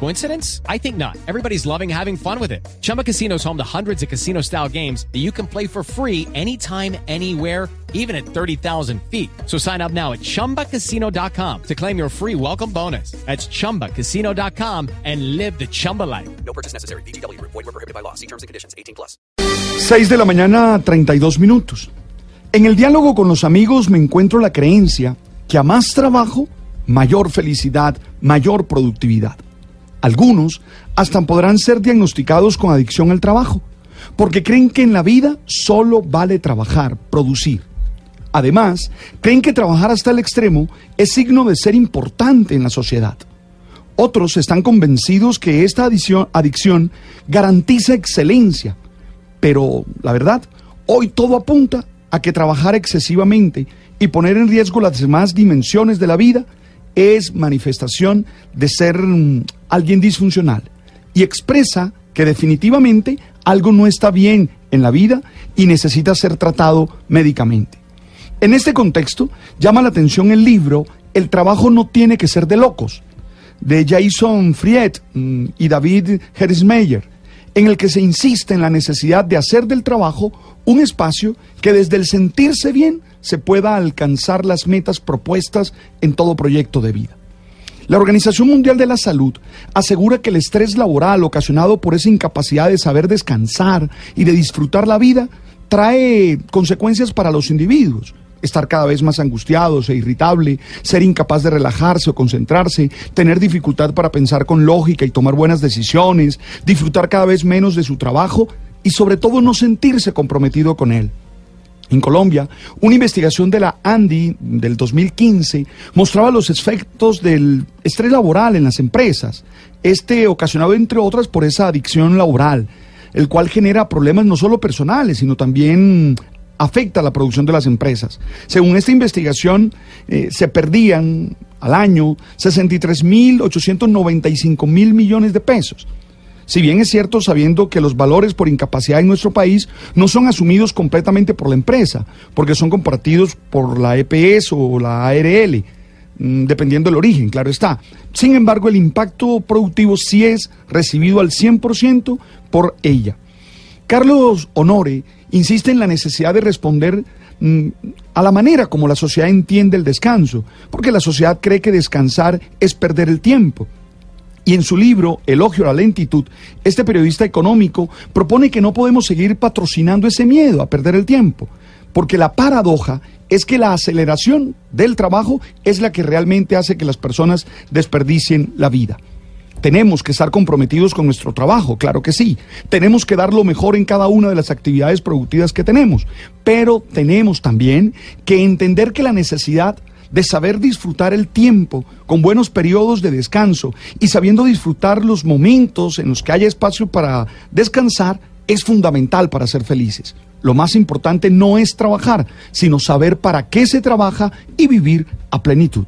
Coincidence? I think not. Everybody's loving having fun with it. Chumba Casino is home to hundreds of casino style games that you can play for free anytime, anywhere, even at 30,000 feet. So sign up now at chumbacasino.com to claim your free welcome bonus. That's chumbacasino.com and live the Chumba life. No purchase necessary. BGW. Void were prohibited by law. See terms and conditions. 18 plus. 6 de la mañana, 32 minutos. En el diálogo con los amigos me encuentro la creencia que a más trabajo, mayor felicidad, mayor productividad. Algunos hasta podrán ser diagnosticados con adicción al trabajo, porque creen que en la vida solo vale trabajar, producir. Además, creen que trabajar hasta el extremo es signo de ser importante en la sociedad. Otros están convencidos que esta adicción, garantiza excelencia, pero la verdad, hoy todo apunta a que trabajar excesivamente y poner en riesgo las demás dimensiones de la vida es manifestación de ser mm, alguien disfuncional y expresa que definitivamente algo no está bien en la vida y necesita ser tratado médicamente. En este contexto, llama la atención el libro El trabajo no tiene que ser de locos, de Jason Fried mm, y David Herismeyer, en el que se insiste en la necesidad de hacer del trabajo un espacio que desde el sentirse bien se pueda alcanzar las metas propuestas en todo proyecto de vida. La Organización Mundial de la Salud asegura que el estrés laboral ocasionado por esa incapacidad de saber descansar y de disfrutar la vida trae consecuencias para los individuos. Estar cada vez más angustiados e irritable, ser incapaz de relajarse o concentrarse, tener dificultad para pensar con lógica y tomar buenas decisiones, disfrutar cada vez menos de su trabajo y sobre todo no sentirse comprometido con él. En Colombia, una investigación de la ANDI del 2015 mostraba los efectos del estrés laboral en las empresas, este ocasionado entre otras por esa adicción laboral, el cual genera problemas no solo personales, sino también afecta a la producción de las empresas. Según esta investigación, eh, se perdían al año 63.895 mil millones de pesos. Si bien es cierto sabiendo que los valores por incapacidad en nuestro país no son asumidos completamente por la empresa, porque son compartidos por la EPS o la ARL, mm, dependiendo del origen, claro está. Sin embargo, el impacto productivo sí es recibido al 100% por ella. Carlos Honore insiste en la necesidad de responder mm, a la manera como la sociedad entiende el descanso, porque la sociedad cree que descansar es perder el tiempo. Y en su libro, Elogio a la lentitud, este periodista económico propone que no podemos seguir patrocinando ese miedo a perder el tiempo, porque la paradoja es que la aceleración del trabajo es la que realmente hace que las personas desperdicien la vida. Tenemos que estar comprometidos con nuestro trabajo, claro que sí. Tenemos que dar lo mejor en cada una de las actividades productivas que tenemos, pero tenemos también que entender que la necesidad de saber disfrutar el tiempo con buenos periodos de descanso y sabiendo disfrutar los momentos en los que haya espacio para descansar es fundamental para ser felices. Lo más importante no es trabajar, sino saber para qué se trabaja y vivir a plenitud.